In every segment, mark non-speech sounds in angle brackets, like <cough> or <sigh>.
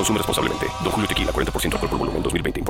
Consume responsablemente. Don Julio Tequila, 40% alcohol por volumen, 2020.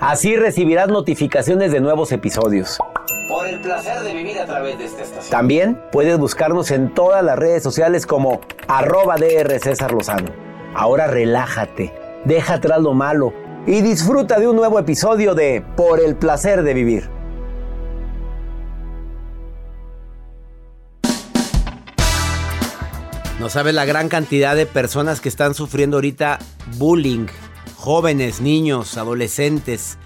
Así recibirás notificaciones de nuevos episodios. Por el placer de vivir a través de esta estación. También puedes buscarnos en todas las redes sociales como arroba DR César Lozano. Ahora relájate, deja atrás lo malo y disfruta de un nuevo episodio de Por el placer de vivir. No sabes la gran cantidad de personas que están sufriendo ahorita bullying. Jóvenes, niños, adolescentes.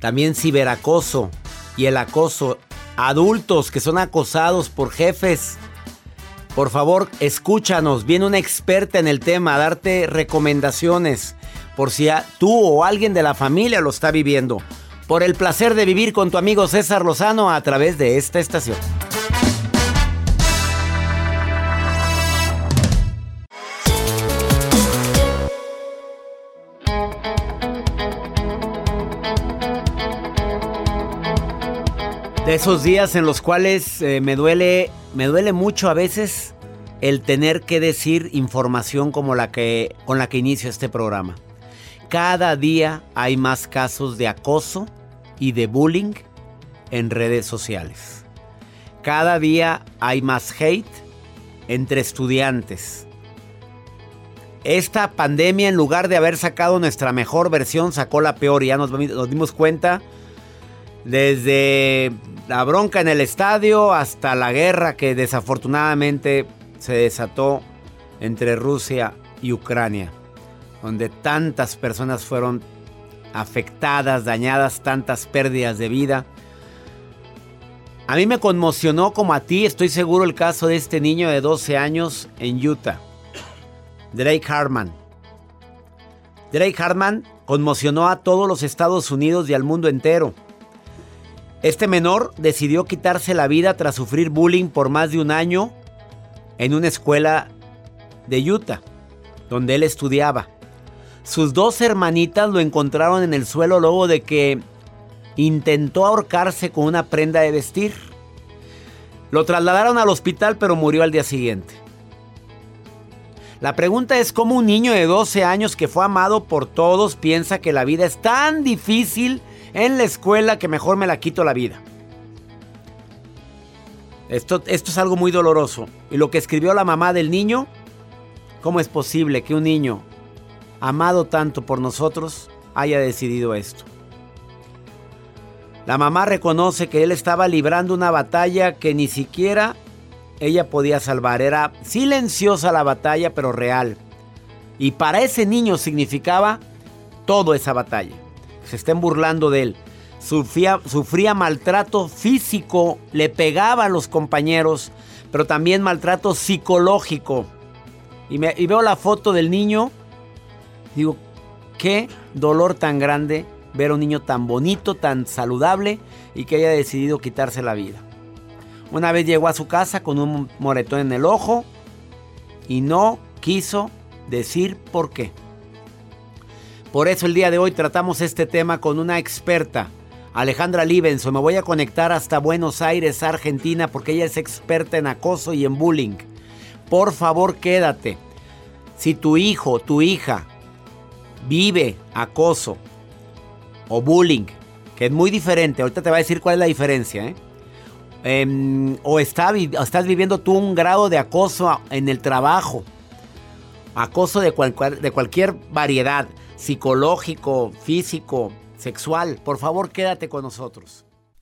También ciberacoso y el acoso. Adultos que son acosados por jefes. Por favor, escúchanos. Viene una experta en el tema a darte recomendaciones por si tú o alguien de la familia lo está viviendo. Por el placer de vivir con tu amigo César Lozano a través de esta estación. De esos días en los cuales eh, me duele, me duele mucho a veces el tener que decir información como la que con la que inicio este programa. Cada día hay más casos de acoso y de bullying en redes sociales. Cada día hay más hate entre estudiantes. Esta pandemia, en lugar de haber sacado nuestra mejor versión, sacó la peor y ya nos, nos dimos cuenta desde la bronca en el estadio hasta la guerra que desafortunadamente se desató entre Rusia y Ucrania, donde tantas personas fueron afectadas, dañadas, tantas pérdidas de vida. A mí me conmocionó como a ti, estoy seguro, el caso de este niño de 12 años en Utah, Drake Hartman. Drake Hartman conmocionó a todos los Estados Unidos y al mundo entero. Este menor decidió quitarse la vida tras sufrir bullying por más de un año en una escuela de Utah, donde él estudiaba. Sus dos hermanitas lo encontraron en el suelo luego de que intentó ahorcarse con una prenda de vestir. Lo trasladaron al hospital pero murió al día siguiente. La pregunta es cómo un niño de 12 años que fue amado por todos piensa que la vida es tan difícil en la escuela que mejor me la quito la vida. Esto, esto es algo muy doloroso. Y lo que escribió la mamá del niño, ¿cómo es posible que un niño amado tanto por nosotros haya decidido esto? La mamá reconoce que él estaba librando una batalla que ni siquiera ella podía salvar. Era silenciosa la batalla, pero real. Y para ese niño significaba todo esa batalla se estén burlando de él. Sufría, maltrato físico, le pegaba a los compañeros, pero también maltrato psicológico. Y, me, y veo la foto del niño. Digo, qué dolor tan grande ver a un niño tan bonito, tan saludable y que haya decidido quitarse la vida. Una vez llegó a su casa con un moretón en el ojo y no quiso decir por qué. Por eso el día de hoy tratamos este tema con una experta, Alejandra Libenson. Me voy a conectar hasta Buenos Aires, Argentina, porque ella es experta en acoso y en bullying. Por favor, quédate. Si tu hijo, tu hija vive acoso o bullying, que es muy diferente, ahorita te va a decir cuál es la diferencia, ¿eh? Em, o está, estás viviendo tú un grado de acoso en el trabajo, acoso de cualquier variedad, psicológico, físico, sexual, por favor quédate con nosotros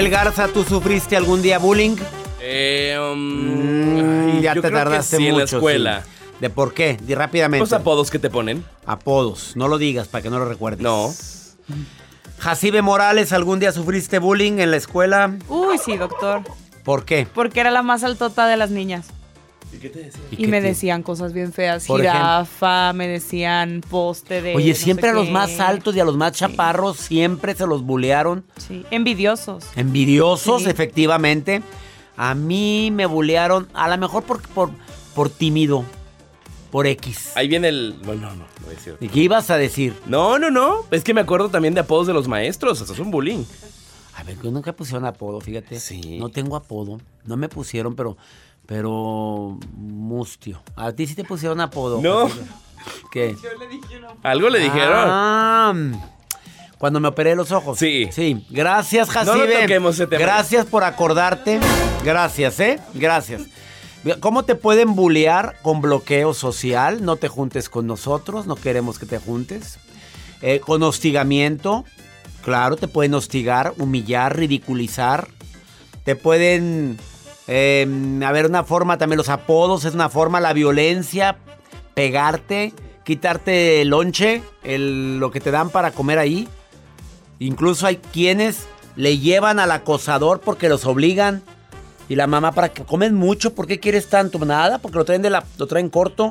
Joel Garza, ¿tú sufriste algún día bullying? Eh, um, Mm, ya yo te creo que tardaste sí, mucho. en la escuela. sí. ¿De por qué? Di rápidamente. Los apodos que te ponen. Apodos. No lo digas para que no lo recuerdes. No. Jacibe Morales, ¿algún día sufriste bullying en la escuela? Uy, sí, doctor. ¿Por qué? Porque era la más altota de las niñas. ¿Y qué te decía? Y, me te- decían cosas bien feas. Por Jirafa, me decían poste de. Oye, no siempre a los qué. más altos y a los más chaparros siempre se los bullearon. Sí, envidiosos. Envidiosos, Sí. efectivamente. A mí me bullearon, a lo mejor por, por, por tímido, por X. Ahí viene el. No, no, no, no es cierto. ¿Y qué ibas a decir? No, no, no. Es que me acuerdo también de apodos de los maestros. Eso es un bullying. A ver, yo nunca pusieron apodo, fíjate. Sí. No tengo apodo. No me pusieron, pero. Pero. Mustio. A ti sí te pusieron apodo. No. Jacibe. <laughs> ¿Qué? Algo le dijeron. Ah, cuando me operé los ojos. Sí. Sí. Gracias, No lo Jacibe. toquemos ese tema. Gracias por acordarte. Gracias, ¿eh? Gracias. ¿Cómo te pueden bullear con bloqueo social? No te juntes con nosotros, no queremos que te juntes. Eh, con hostigamiento, claro, te pueden hostigar, humillar, ridiculizar. Te pueden... eh, a ver, una forma también, los apodos es una forma, la violencia, pegarte, quitarte el lonche, lo que te dan para comer ahí. Incluso hay quienes le llevan al acosador porque los obligan. Y la mamá, para que comen mucho, ¿por qué quieres tanto? Nada, porque lo traen, de la, lo traen corto.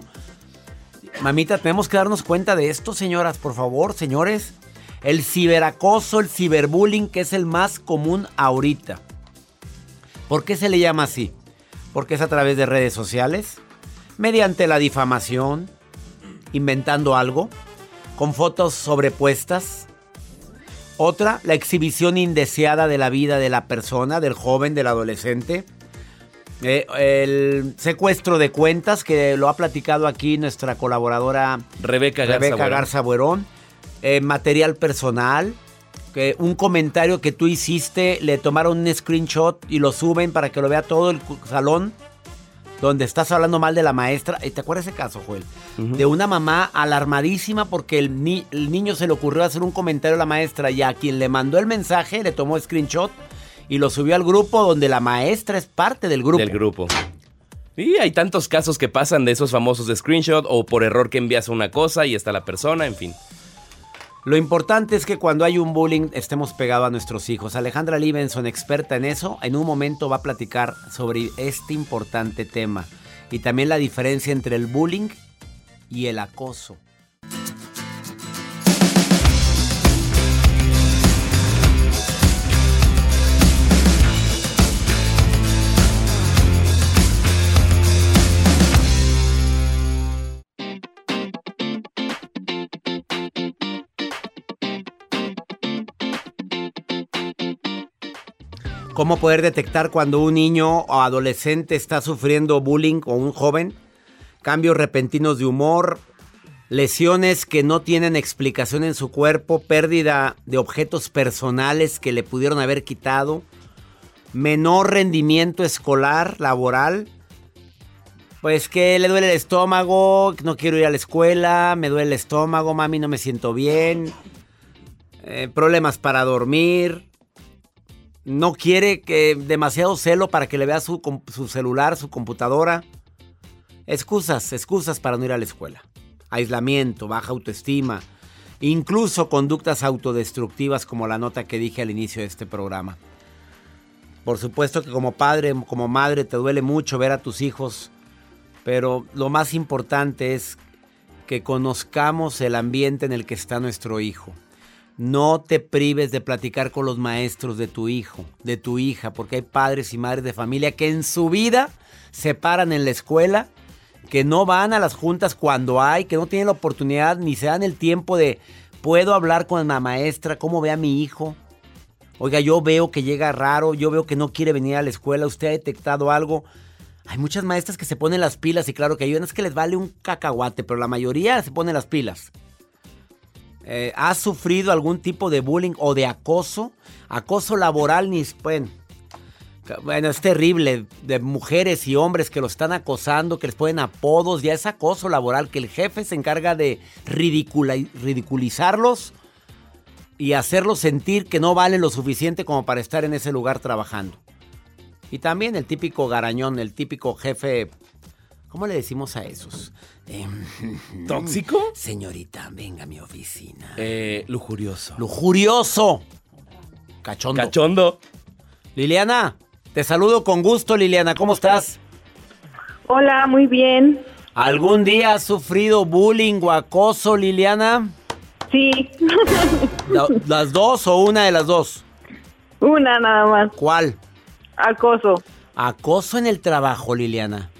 Mamita, tenemos que darnos cuenta de esto, señoras, por favor, señores. El ciberacoso, el ciberbullying, que es el más común ahorita. ¿Por qué se le llama así? Porque es a través de redes sociales, mediante la difamación, inventando algo, con fotos sobrepuestas. Otra, la exhibición indeseada de la vida de la persona, del joven, del adolescente. Eh, el secuestro de cuentas, que lo ha platicado aquí nuestra colaboradora Rebeca Garza. Rebeca Buerón. Garza Buerón. Eh, material personal. Que un comentario que tú hiciste, le tomaron un screenshot y lo suben para que lo vea todo el salón. Donde estás hablando mal de la maestra. Eh, ¿Te acuerdas ese caso, Joel? De una mamá alarmadísima porque el, ni- el niño se le ocurrió hacer un comentario a la maestra y a quien le mandó el mensaje le tomó screenshot y lo subió al grupo donde la maestra es parte del grupo. Del grupo. Y hay tantos casos que pasan de esos famosos de screenshot o por error que envías una cosa y está la persona, en fin. Lo importante es que cuando hay un bullying estemos pegados a nuestros hijos. Alejandra Libenson, experta en eso, en un momento va a platicar sobre este importante tema y también la diferencia entre el bullying y el acoso. ¿Cómo poder detectar cuando un niño o adolescente está sufriendo bullying o un joven? Cambios repentinos de humor, lesiones que no tienen explicación en su cuerpo, pérdida de objetos personales que le pudieron haber quitado, menor rendimiento escolar, laboral. Pues que le duele el estómago, no quiero ir a la escuela, me duele el estómago, mami, no me siento bien. Eh, problemas para dormir, no quiere que demasiado celo para que le vea su, su, celular, su computadora. Excusas, excusas para no ir a la escuela. Aislamiento, baja autoestima, incluso conductas autodestructivas como la nota que dije al inicio de este programa. Por supuesto que como padre, como madre te duele mucho ver a tus hijos, pero lo más importante es que conozcamos el ambiente en el que está nuestro hijo. No te prives de platicar con los maestros de tu hijo, de tu hija, porque hay padres y madres de familia que en su vida se paran en la escuela, que no van a las juntas cuando hay, que no tienen la oportunidad ni se dan el tiempo de, puedo hablar con la maestra, cómo ve a mi hijo. Oiga, yo veo que llega raro, yo veo que no quiere venir a la escuela, usted ha detectado algo. Hay muchas maestras que se ponen las pilas y claro que ayudan, es que les vale un cacahuate, pero la mayoría se ponen las pilas. Eh, ¿Has sufrido algún tipo de bullying o de acoso? Acoso laboral, ni bueno, bueno, es terrible de mujeres y hombres que lo están acosando, que les ponen apodos, ya es acoso laboral, que el jefe se encarga de ridiculizarlos y hacerlos sentir que no valen lo suficiente como para estar en ese lugar trabajando. Y también el típico garañón, el típico jefe ¿Cómo le decimos a esos? Em, <laughs> ¿Tóxico? Señorita, venga a mi oficina. Eh, lujurioso. ¡Lujurioso! Cachondo. Cachondo. Liliana, te saludo con gusto, Liliana. ¿Cómo estás? Hola, muy bien. ¿Algún día has sufrido bullying o acoso, Liliana? Sí. <laughs> ¿Las dos o una de las dos? Una nada más. ¿Cuál? Acoso. Acoso en el trabajo, Liliana.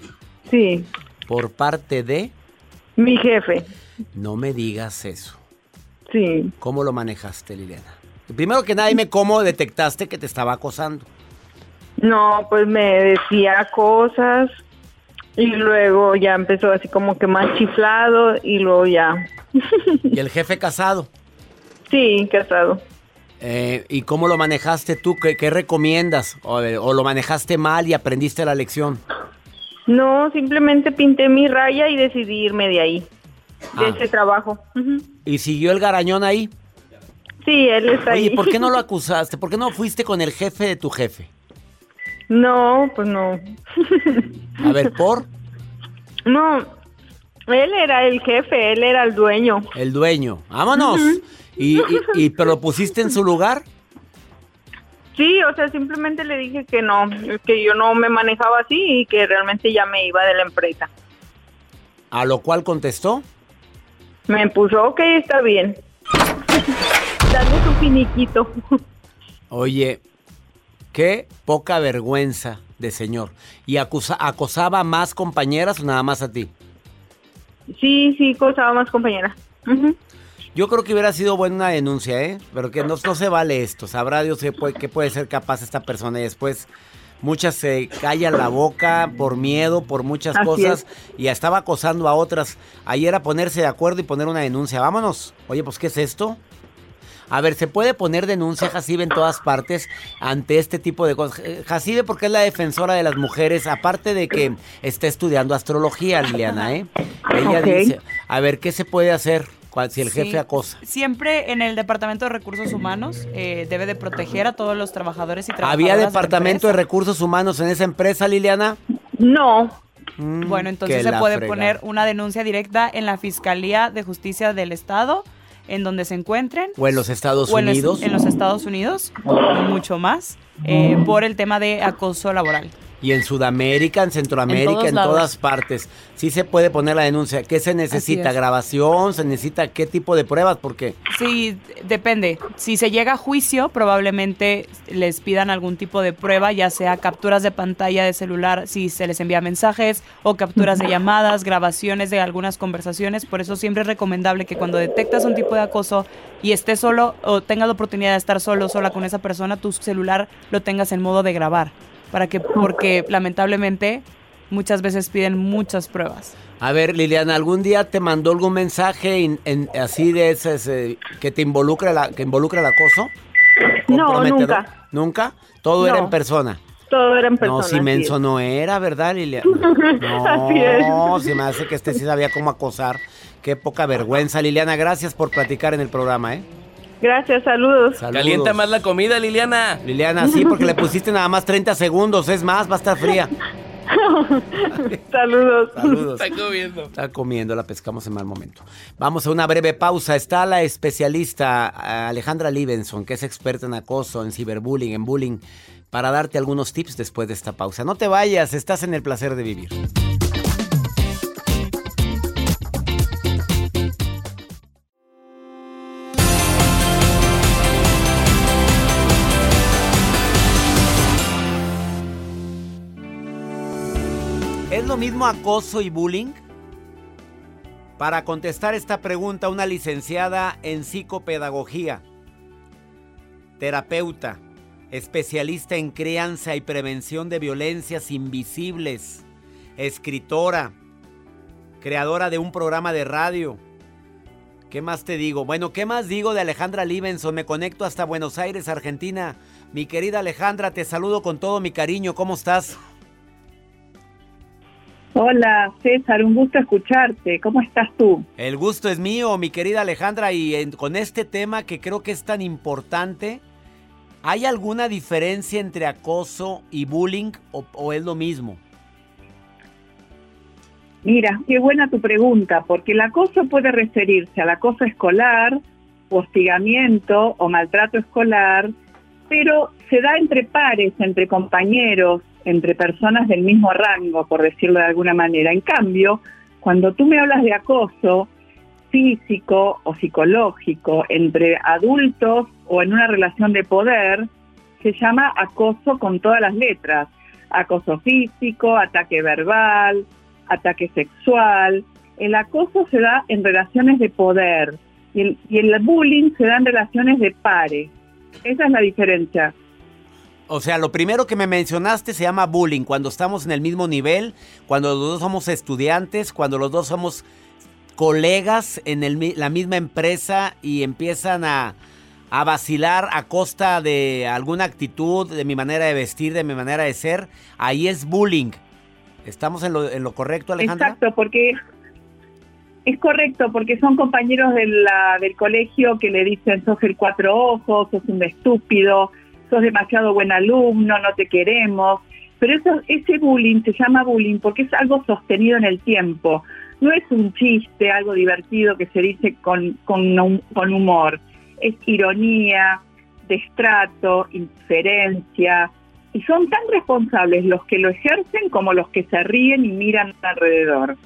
Sí. ¿Por parte de? Mi jefe. No me digas eso. Sí. ¿Cómo lo manejaste, Liliana? Primero que nada, dime cómo detectaste que te estaba acosando. No, pues me decía cosas y luego ya empezó así como que más chiflado y luego ya. ¿Y el jefe casado? Sí, casado. Eh, ¿Y cómo lo manejaste tú? ¿Qué, recomiendas? O, ¿O, lo manejaste mal y aprendiste la lección? No, simplemente pinté mi raya y decidí irme de ahí, de Ah. ese trabajo. ¿Y siguió el garañón ahí? Sí, él está ahí. Oye, ¿por qué no lo <laughs> acusaste? ¿Por qué no fuiste con el jefe de tu jefe? No, pues no. A ver, ¿por? <laughs> No, él era el jefe, él era el dueño. El dueño. ¡Vámonos! ¿Y, y, y- <laughs> pero lo pusiste en su lugar? Sí, o sea, simplemente le dije que no, que yo no me manejaba así y que realmente ya me iba de la empresa. A lo cual contestó. Me puso, ok, está bien. <laughs> Dale su finiquito. Oye, qué poca vergüenza de señor. ¿Y acusa- acosaba a más compañeras o nada más a ti? Sí, sí, cosaba más compañera. Ujú. Yo creo que hubiera sido buena una denuncia, ¿eh? Pero que no, no se vale esto. Sabrá Dios qué puede, qué puede ser capaz esta persona y después muchas se callan la boca por miedo, por muchas Así cosas y estaba acosando a otras. Ayer a ponerse de acuerdo y poner una denuncia. Vámonos. Oye, pues ¿qué es esto? A ver, ¿se puede poner denuncia, Jacibe, en todas partes ante este tipo de cosas? Eh, Jacibe, porque es la defensora de las mujeres, aparte de que está estudiando astrología, Liliana, ¿eh? Ella dice, a ver, ¿qué se puede hacer si el Sí. jefe acosa? Siempre en el Departamento de Recursos Humanos eh, debe de proteger a todos los trabajadores y trabajadoras ¿Había departamento de recursos humanos en esa empresa, Liliana? No, bueno, entonces se puede poner una denuncia directa en la Fiscalía de Justicia del Estado, en donde se encuentren. O en los Estados o en los- Unidos. En los Estados Unidos, mucho más, eh, por el tema de acoso laboral. Y en Sudamérica, en Centroamérica, En todas partes. Sí se puede poner la denuncia. ¿Qué se necesita? es. ¿Grabación? ¿Se necesita qué tipo de pruebas? Porque Sí, depende. Si se llega a juicio, probablemente les pidan algún tipo de prueba, ya sea capturas de pantalla de celular, si se les envía mensajes, o capturas de <laughs> llamadas, grabaciones de algunas conversaciones. Por eso siempre es recomendable que cuando detectas un tipo de acoso y estés solo o tengas la oportunidad de estar solo o sola con esa persona, tu celular lo tengas en modo de grabar. Para que, porque lamentablemente muchas veces piden muchas pruebas. A ver, Liliana, ¿algún día te mandó algún mensaje in- en- así de esas eh, que te involucra la, que involucra el acoso? No, nunca. ¿Nunca? Todo era No. en persona. Todo era en persona. No, si menso es. no era, ¿verdad, Liliana? <laughs> No, Así es. se me hace que este sí sabía cómo acosar. Qué poca vergüenza, Liliana. Gracias por platicar en el programa, ¿eh? Gracias, saludos. Saludos. Calienta más la comida, Liliana. Liliana, sí, porque le pusiste nada más 30 segundos. Es más, va a estar fría. <laughs> Saludos. Saludos. Está comiendo. Está comiendo, la pescamos en mal momento. Vamos a una breve pausa. Está la especialista eh, Alejandra Libenson, que es experta en acoso, en ciberbullying, en bullying, para darte algunos tips después de esta pausa. No te vayas, estás en el placer de vivir. ¿Es lo mismo acoso y bullying? Para contestar esta pregunta, una licenciada en psicopedagogía, terapeuta, especialista en crianza y prevención de violencias invisibles, escritora, creadora de un programa de radio. ¿Qué más te digo? Bueno, ¿qué más digo de Alejandra Libenson? Me conecto hasta Buenos Aires, Argentina. Mi querida Alejandra, te saludo con todo mi cariño. ¿Cómo estás? Hola César, un gusto escucharte. ¿Cómo estás tú? El gusto es mío, mi querida Alejandra, y en- con este tema que creo que es tan importante, ¿hay alguna diferencia entre acoso y bullying o, o es lo mismo? Mira, qué buena tu pregunta, porque el acoso puede referirse al acoso escolar, hostigamiento o maltrato escolar, pero se da entre pares, entre compañeros, entre personas del mismo rango, por decirlo de alguna manera. En cambio, cuando tú me hablas de acoso físico o psicológico entre adultos o en una relación de poder, se llama acoso con todas las letras. Acoso físico, ataque verbal, ataque sexual. El acoso se da en relaciones de poder y el, y el bullying se da en relaciones de pares. Esa es la diferencia. O sea, lo primero que me mencionaste se llama bullying, cuando estamos en el mismo nivel, cuando los dos somos estudiantes, cuando los dos somos colegas en el la misma empresa y empiezan a, a vacilar a costa de alguna actitud, de mi manera de vestir, de mi manera de ser, ahí es bullying. ¿Estamos en lo, en lo correcto, Alejandra? Exacto, porque es correcto, porque son compañeros de la- del colegio que le dicen sos el cuatro ojos, sos un estúpido, sos demasiado buen alumno, no te queremos. Pero eso, ese bullying se llama bullying porque es algo sostenido en el tiempo. No es un chiste, algo divertido que se dice con, con, hum- con humor. Es ironía, destrato, indiferencia. Y son tan responsables los que lo ejercen como los que se ríen y miran alrededor.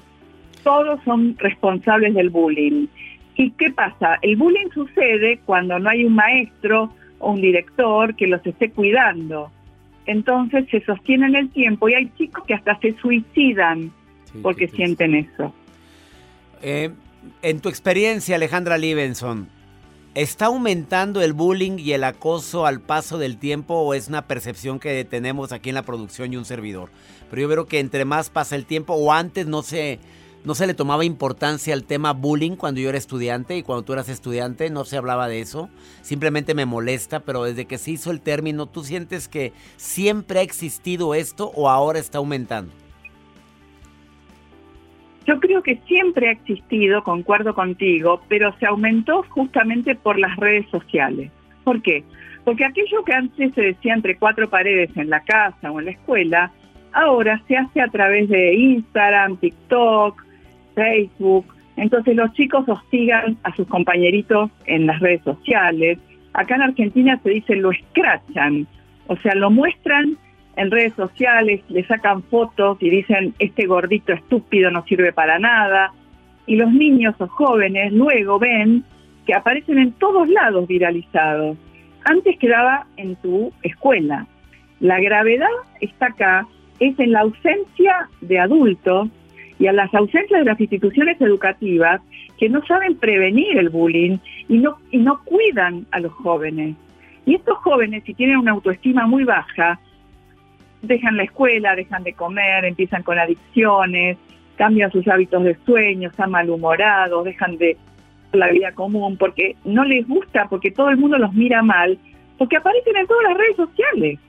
Todos son responsables del bullying. ¿Y qué pasa? El bullying sucede cuando no hay un maestro o un director que los esté cuidando. Entonces se sostiene en el tiempo y hay chicos que hasta se suicidan porque sienten eso. Eh, en tu experiencia, Alejandra Libenson, ¿está aumentando el bullying y el acoso al paso del tiempo o es una percepción que tenemos aquí en la producción y un servidor? Pero yo veo que entre más pasa el tiempo o antes no se, no se le tomaba importancia al tema bullying cuando yo era estudiante y cuando tú eras estudiante no se hablaba de eso. Simplemente me molesta, pero desde que se hizo el término, ¿tú sientes que siempre ha existido esto o ahora está aumentando? Yo creo que siempre ha existido, concuerdo contigo, pero se aumentó justamente por las redes sociales. ¿Por qué? Porque aquello que antes se decía entre cuatro paredes en la casa o en la escuela, ahora se hace a través de Instagram, TikTok, Facebook. Entonces los chicos hostigan a sus compañeritos en las redes sociales. Acá en Argentina se dice lo escrachan, o sea, lo muestran en redes sociales, le sacan fotos y dicen este gordito estúpido no sirve para nada. Y los niños o jóvenes luego ven que aparecen en todos lados viralizados. Antes quedaba en tu escuela. La gravedad está acá, es en la ausencia de adultos y a las ausencias de las instituciones educativas que no saben prevenir el bullying y no, y no cuidan a los jóvenes. Y estos jóvenes, si tienen una autoestima muy baja, dejan la escuela, dejan de comer, empiezan con adicciones, cambian sus hábitos de sueño, están malhumorados, dejan de la vida común porque no les gusta, porque todo el mundo los mira mal, porque aparecen en todas las redes sociales.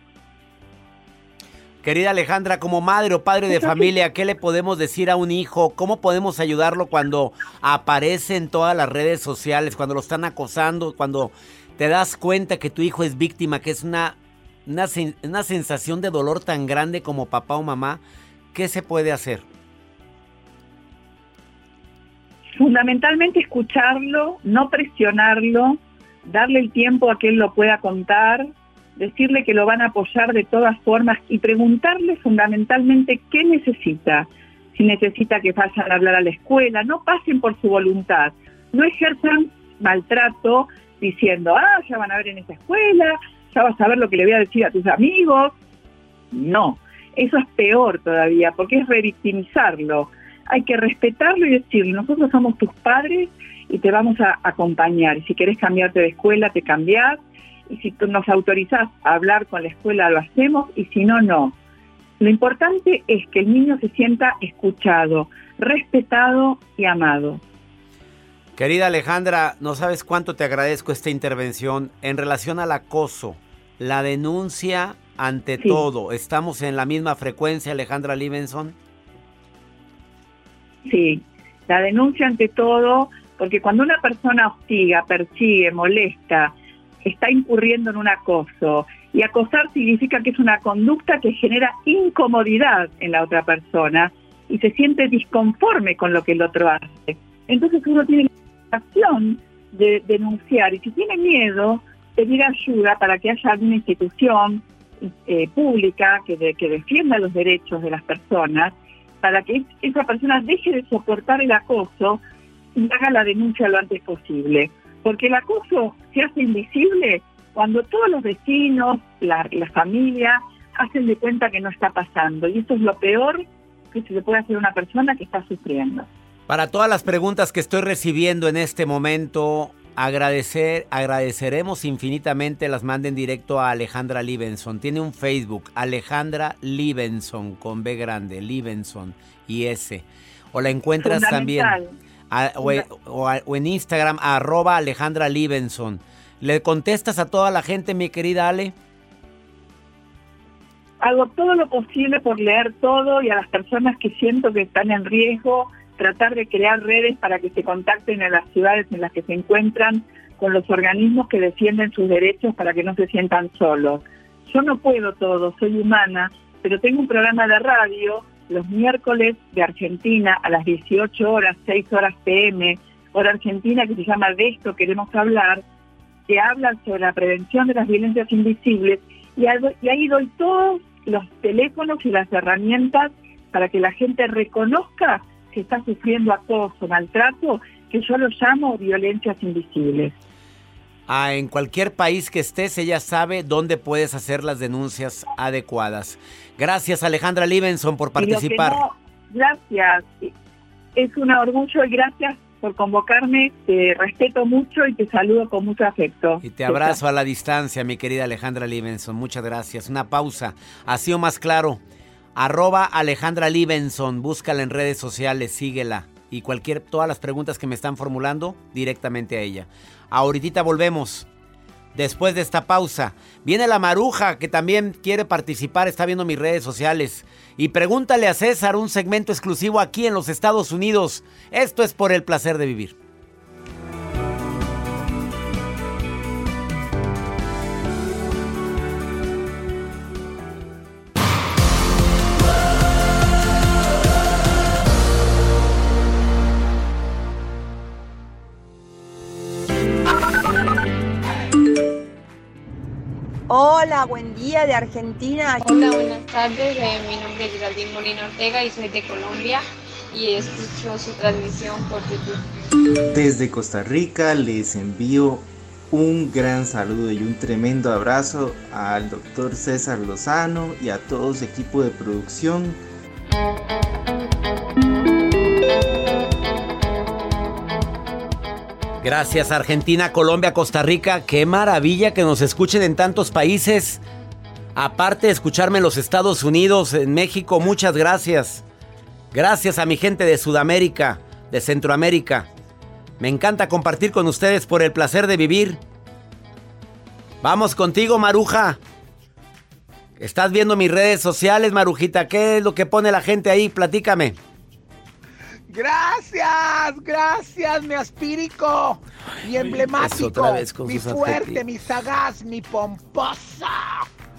Querida Alejandra, como madre o padre de familia, ¿qué le podemos decir a un hijo? ¿Cómo podemos ayudarlo cuando aparece en todas las redes sociales, cuando lo están acosando, cuando te das cuenta que tu hijo es víctima, que es una, una, una sensación de dolor tan grande como papá o mamá? ¿Qué se puede hacer? Fundamentalmente escucharlo, no presionarlo, darle el tiempo a que él lo pueda contar, decirle que lo van a apoyar de todas formas y preguntarle fundamentalmente qué necesita. Si necesita que vayan a hablar a la escuela, no pasen por su voluntad, no ejerzan maltrato diciendo, ah, ya van a ver en esa escuela, ya vas a ver lo que le voy a decir a tus amigos. No, eso es peor todavía, porque es revictimizarlo. Hay que respetarlo y decirle, nosotros somos tus padres y te vamos a acompañar. Si querés cambiarte de escuela, te cambiás y si tú nos autorizás a hablar con la escuela lo hacemos y si no, no. Lo importante es que el niño se sienta escuchado, respetado y amado. Querida Alejandra, no sabes cuánto te agradezco esta intervención en relación al acoso, la denuncia ante todo. ¿Estamos en la misma frecuencia, Alejandra Livenson? Sí, la denuncia ante todo, porque cuando una persona hostiga, persigue, molesta, está incurriendo en un acoso. Y acosar significa que es una conducta que genera incomodidad en la otra persona y se siente disconforme con lo que el otro hace. Entonces uno tiene la acción de denunciar y si tiene miedo, pedir ayuda para que haya alguna institución eh, pública que, que defienda los derechos de las personas, para que esa persona deje de soportar el acoso y haga la denuncia lo antes posible porque el acoso se hace invisible cuando todos los vecinos, la, familia, hacen de cuenta que no está pasando. Y eso es lo peor que se le puede hacer a una persona que está sufriendo. Para todas las preguntas que estoy recibiendo en este momento, agradecer, agradeceremos infinitamente las manden directo a Alejandra Libenson. Tiene un Facebook, Alejandra Libenson, con B grande, Libenson y S. O la encuentras también o, en Instagram, arroba Alejandra Libenson. ¿Le contestas a toda la gente, mi querida Ale? Hago todo lo posible por leer todo y a las personas que siento que están en riesgo, tratar de crear redes para que se contacten en las ciudades en las que se encuentran con los organismos que defienden sus derechos para que no se sientan solos. Yo no puedo todo, soy humana, pero tengo un programa de radio los miércoles de Argentina a las 18 horas, 6 horas PM, hora argentina, que se llama De esto queremos hablar, que habla sobre la prevención de las violencias invisibles y, ahí doy todos los teléfonos y las herramientas para que la gente reconozca que está sufriendo acoso, maltrato, que yo lo llamo violencias invisibles en cualquier país que estés, ella sabe dónde puedes hacer las denuncias adecuadas. Gracias Alejandra Libenson por participar. gracias. Es un orgullo y gracias por convocarme. Te respeto mucho y te saludo con mucho afecto. Y te abrazo a la distancia, mi querida Alejandra Libenson. Muchas gracias. Una pausa. Ha sido más claro. Arroba Alejandra Libenson. Búscala en redes sociales, síguela. Y cualquier, todas las preguntas que me están formulando, directamente a ella. Ahorita volvemos. Después de esta pausa, viene la maruja que también quiere participar, está viendo mis redes sociales. Y pregúntale a César un segmento exclusivo aquí en los Estados Unidos. Esto es por el placer de vivir. Hola, buen día de Argentina. Hola, buenas tardes. Eh, mi nombre es Geraldine Molina Ortega y soy de Colombia y escucho su transmisión por YouTube. Desde Costa Rica les envío un gran saludo y un tremendo abrazo al doctor César Lozano y a todo su equipo de producción. Gracias Argentina, Colombia, Costa Rica. Qué maravilla que nos escuchen en tantos países. Aparte de escucharme en los Estados Unidos, en México, muchas gracias. Gracias a mi gente de Sudamérica, de Centroamérica. Me encanta compartir con ustedes por el placer de vivir. Vamos contigo, Maruja. Estás viendo mis redes sociales, Marujita. ¿Qué es lo que pone la gente ahí? Platícame. Gracias, gracias, mi aspírico, mi emblemático, otra vez con mi fuerte, adjetivos. mi sagaz, mi pomposa,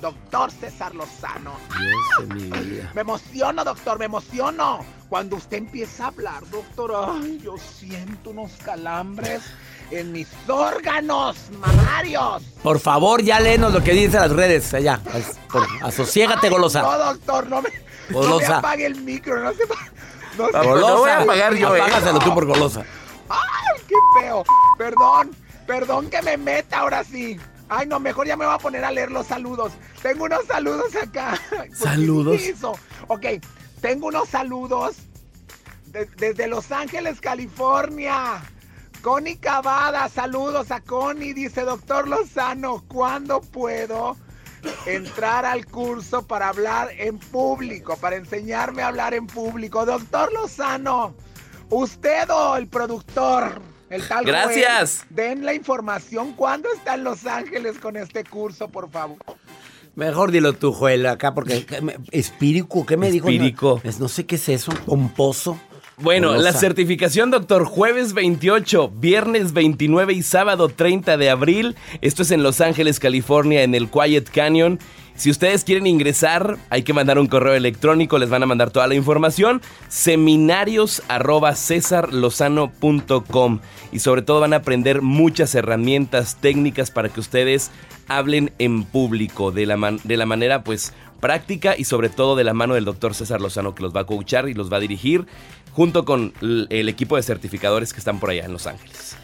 doctor César Lozano. Dios de mi vida. Me emociono, doctor, me emociono. Cuando usted empieza a hablar, doctor, ay, yo siento unos calambres en mis órganos mamarios. Por favor, ya léenos lo que dicen las redes allá. As- por- asosiégate, golosa. No, doctor, no me, no me apague el micro, no se... No se- Golosa. ¿eh? Apágaselo tú por golosa. ¡Ay, qué feo! Perdón, perdón que me meta ahora sí. Ay, no, mejor ya me voy a poner a leer los saludos. Tengo unos saludos acá. <laughs> ¿Por qué ¿Saludos? Ok, tengo unos saludos de- desde Los Ángeles, California. Connie Cavada, saludos a Connie. Dice, doctor Lozano, ¿cuándo puedo entrar al curso para hablar en público, para enseñarme a hablar en público? Doctor Lozano, usted o el productor, el tal Joel, Gracias. den la información. ¿Cuándo está en Los Ángeles con este curso, por favor? Mejor dilo tú, Joel, acá, porque. ¿qué me- Espírico, ¿qué me dijo? Espírico. No, es- no sé qué es eso. Pomposo. Bueno, la certificación, doctor, jueves 28, viernes 29 y sábado 30 de abril. Esto es en Los Ángeles, California, en el Quiet Canyon. Si ustedes quieren ingresar, hay que mandar un correo electrónico, les van a mandar toda la información. Seminarios arroba cesarlozano.com. Y sobre todo van a aprender muchas herramientas técnicas para que ustedes hablen en público de la, man- de la manera pues práctica y sobre todo de la mano del doctor César Lozano que los va a coachar y los va a dirigir junto con el equipo de certificadores que están por allá en Los Ángeles.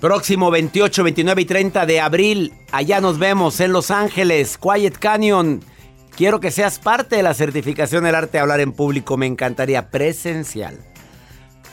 Próximo 28, 29 y 30 de abril. Allá nos vemos en Los Ángeles, Quiet Canyon. Quiero que seas parte de la certificación del arte de hablar en público. Me encantaría presencial.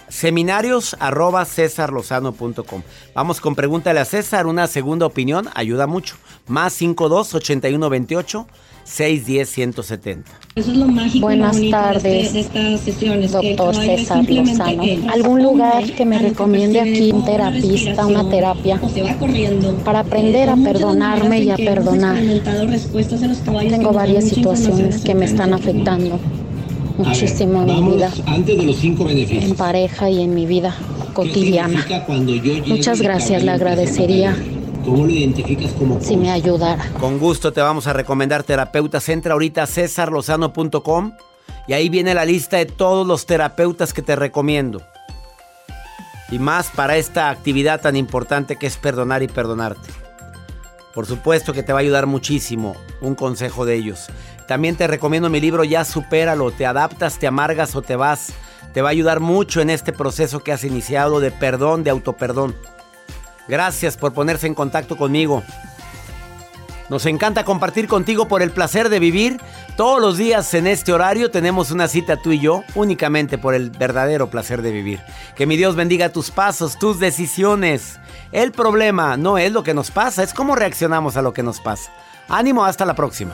Seminarios arroba cesarlozano.com. Vamos con pregúntale a César. Una segunda opinión ayuda mucho. Más 52 81 28 610 170. Eso es lo mágico Buenas lo tardes, este- de estas sesiones. que doctor hay César Lozano. que ¿Algún lugar que me a recomiende aquí un terapista, una terapia, o se va corriendo. para aprender Eh, a muchas las perdonarme y a que perdonar? experimentado respuestas en los caballos que Tengo varias situaciones que me están afectando muchísimo en mi vida, Antes de los cinco beneficios. en pareja y en mi vida cotidiana. Muchas gracias, le caballo agradecería ¿Cómo lo identificas como si me ayudara. Con gusto te vamos a recomendar terapeutas. Entra ahorita a cesarlozano.com y ahí viene la lista de todos los terapeutas que te recomiendo. Y más para esta actividad tan importante que es perdonar y perdonarte. Por supuesto que te va a ayudar muchísimo un consejo de ellos. También te recomiendo mi libro Ya supéralo, te adaptas, te amargas o te vas. Te va a ayudar mucho en este proceso que has iniciado de perdón, de autoperdón. Gracias por ponerse en contacto conmigo. Nos encanta compartir contigo por el placer de vivir. Todos los días en este horario tenemos una cita tú y yo, únicamente por el verdadero placer de vivir. Que mi Dios bendiga tus pasos, tus decisiones. El problema no es lo que nos pasa, es cómo reaccionamos a lo que nos pasa. Ánimo, hasta la próxima.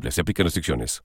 Se aplican restricciones.